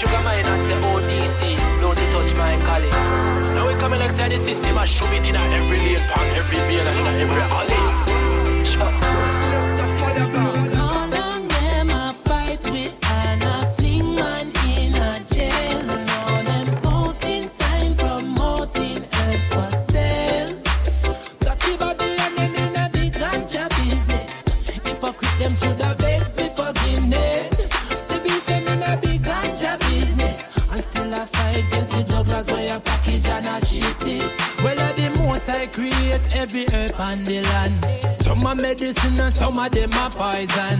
Sugar mine and the ODC. Don't you touch my collie. Now we coming to the system and shoot it in every lane, pan every beer and in every alley. Every herb on the land. Some are medicine and some of them are poison.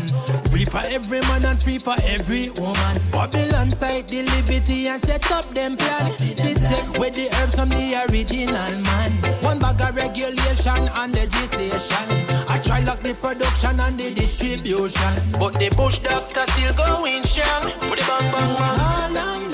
Free for every man and free for every woman. Babylon side the liberty and set up them plan. They take away the herbs from the original man. One bag of regulation and legislation. I try lock the production and the distribution. But the bush doctor still going strong. With the bang bang bang.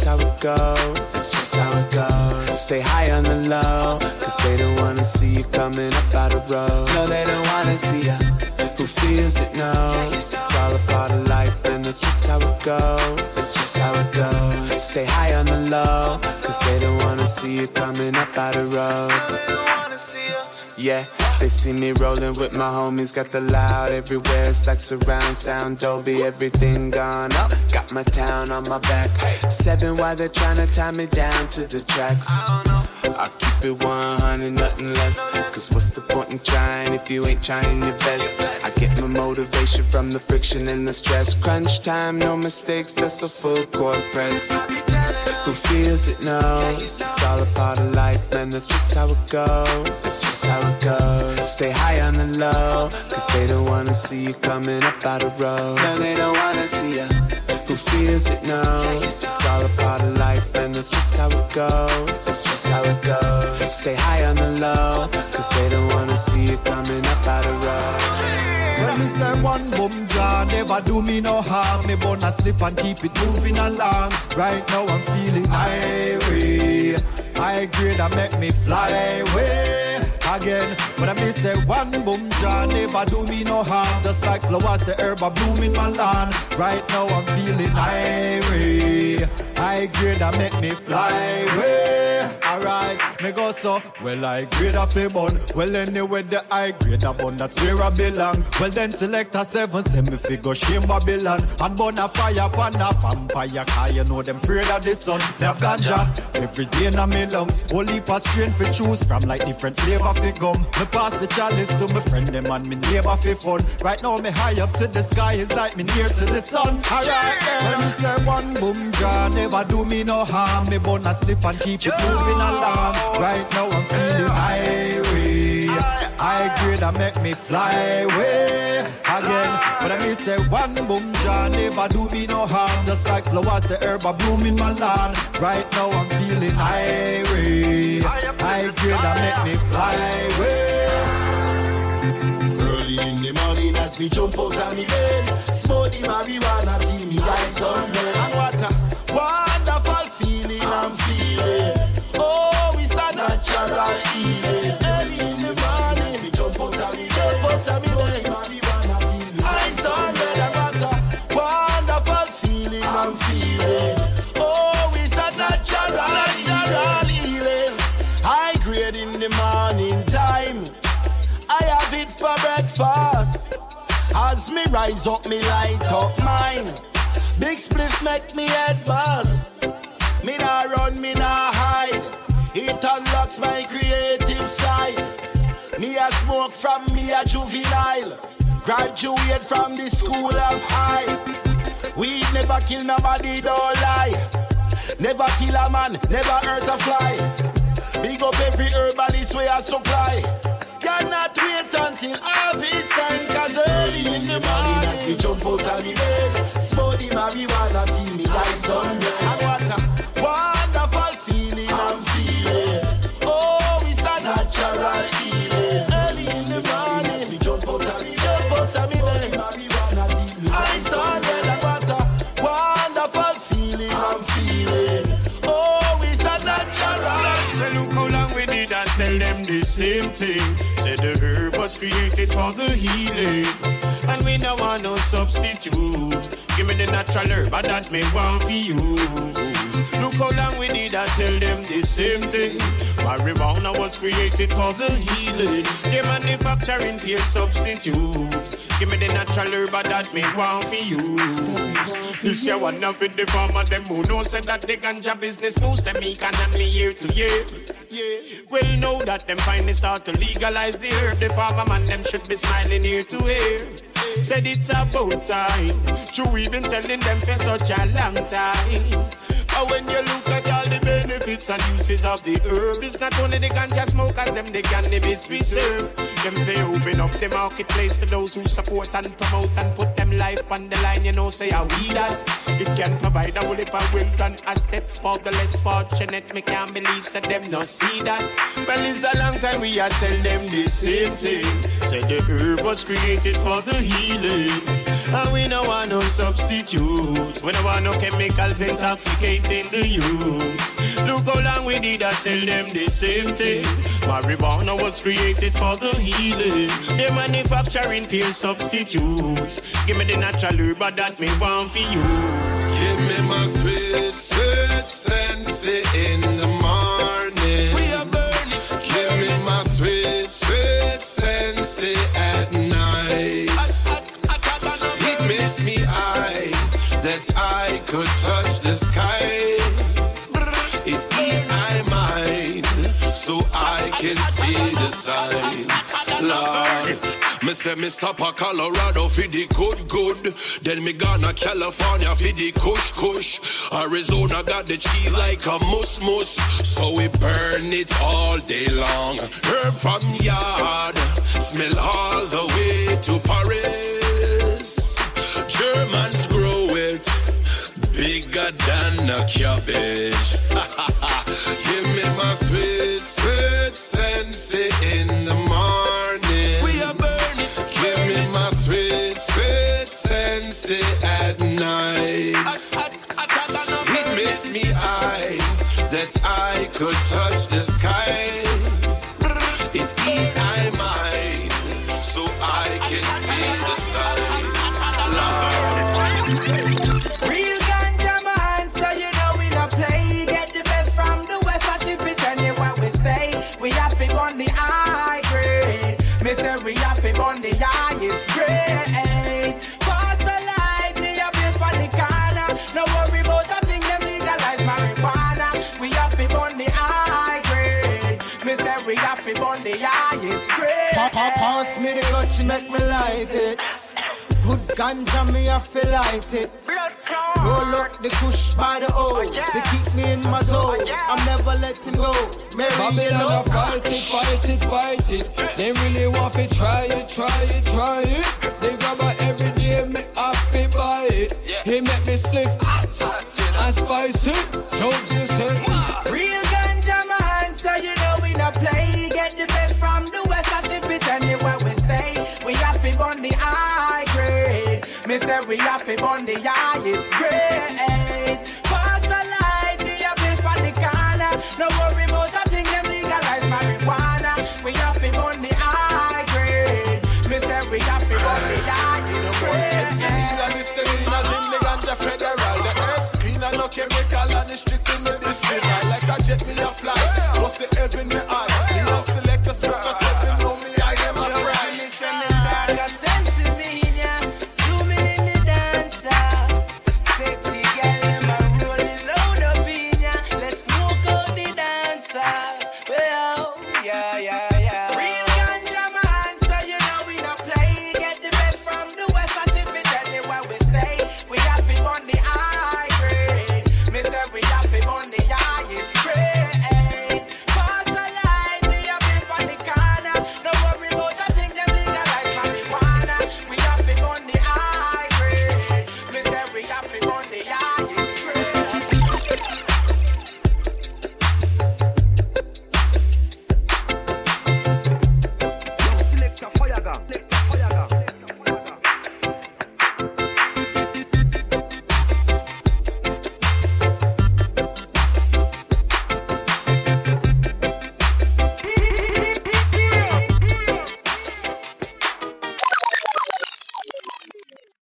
Just how it goes. It's just how it goes. Stay high on the low, cause they don't wanna see you coming up out of road. No, they don't wanna see you who feels it knows? It's all a part of life and that's just how it goes. It's just how it goes. Stay high on the low cause they don't wanna see you coming up out of road yeah they see me rolling with my homies got the loud everywhere. It's like surround sound Dolby everything gone up my town on my back. Seven while they're trying to tie me down to the tracks. I keep it 100 nothing less. Cause what's the point in trying if you ain't trying your best? I get my motivation from the friction and the stress. Crunch time no mistakes that's a full court press. Who feels it knows? It's all a part of life man that's just how it goes. That's just how it goes. Stay high on the low cause they don't want to see you coming up out of road no they don't want to see you who feels it knows. It's all a part of life and that's just how it goes. It's just how it goes. Stay high on the low cause they don't want to see you coming up out of road when me say one boom jar never do me no harm. Me bonus slip and keep it moving along. Right now I'm feeling highway I agree that make me fly away again. But I may say one boom jar never do me no harm. Just like flowers the herb are blooming my land. Right now I'm feeling highway I agree that make me fly away alright me go so well I grade a bun. Well anyway the I grade a bun that's where I belong. Well then select a seven semi figure shame Babylon. And burn a fire pan a vampire car you know them afraid of the sun. They have ganja every day in my lungs only pass strength for choose from like different flavor fi gum. Me pass the chalice to my friend them and me neighbor fi fun. Right now me high up to the sky it's like me near to the sun. Alright when me say one boom jar never do me no harm. Me bun a slip and keep it moving along right now I'm feeling highway. I agree that make me fly away again. But I may say one boom jar never do me no harm. Just like flowers the herb are blooming my land. Right now I'm feeling highway. I agree that make me fly away. Early in the morning as we jump out of me bed smoke the marijuana till me eyes done red rise up me light up mine. Big spliff make me head buzz. Me nah run me nah hide. It unlocks my creative side. Me a smoke from me a juvenile. Graduate from the school of high. We never kill nobody don't lie. Never kill a man never hurt a fly. Big up every herbalist way I supply. Cannot wait until harvest time put on the bed. Smoke the marijuana till me die someday. And what a wonderful feeling I'm feeling. Oh, it's a natural healing. Early in the morning, we jump out of me bed. Jump out of me bed. marijuana till me die someday. And what a wonderful feeling I'm feeling. Oh, it's a natural. Look how long we did and tell them the same thing. Said the herb was created for the healing. And we don't want no substitute. Give me the natural herb, that me want for use. Look how long we need, I tell them the same thing. Marijuana was created for the healing. They manufacturing pure substitute. Give me the natural herb that me want for you. This year one of the farmer them who know said that the ganja business boost them economy year to year. Yeah. Well, know that them finally start to legalize the herb. The farmer man them should be smiling ear to ear. Said it's about time. True, we've been telling them for such a long time. And when you look at all the benefits and uses of the herb, it's not only the ganja smokers, them the cannabis we serve. Them they open up the marketplace to those who support and promote and put them life on the line. You know, say how we that. It can provide a whole of wealth and assets for the less fortunate. Me can't believe said them no see that. Well, it's a long time we are tell them the same thing. Say the herb was created for the healing. And we no want no substitute. We no want no chemicals intoxicating the youths. Look how long we did I tell them the same thing. Marijuana was created for the healing. They manufacturing pure substitutes. Give me the natural herb that me want for you. Give me my sweet, sweet sensei in the morning. We are burning. Give me my sweet, sweet sensei at night. It makes me I that I could touch the sky. I can see the signs. Lord, me say me stop a Colorado for the good good. Then me gonna California for the kush kush. Arizona got the cheese like a mus mus, so we burn it all day long. Herb from yard, smell all the way to Paris. Germans bigger than a cabbage. Give me my sweet, sweet sensei in the morning. We are burning. Give me my sweet, sweet sensei at night. It makes me I that I could touch the sky. It is the highest grade. Pa- pa- Pass me the clutch, make me light it. Good ganja, me a feel light it. Roll up the kush by the O. Oh, they keep me in my zone. Oh, I'm never letting go. Mary, you Babylon know. a fight it, fight it, fight it. They really want to try it, try it, try it. They grab her every day, me have to buy it. He make me spliff hot and spicy. Don't you say? say we have to burn the highest grade. Pass a light, be a place for the corner. No worry about that thing, them legalize marijuana. We have to burn the high grade. Me say we have to burn the highest grade. The misdemeanors in the ganja federal. The earth clean and no chemical and it's strictly medicinal. Like a jet, me have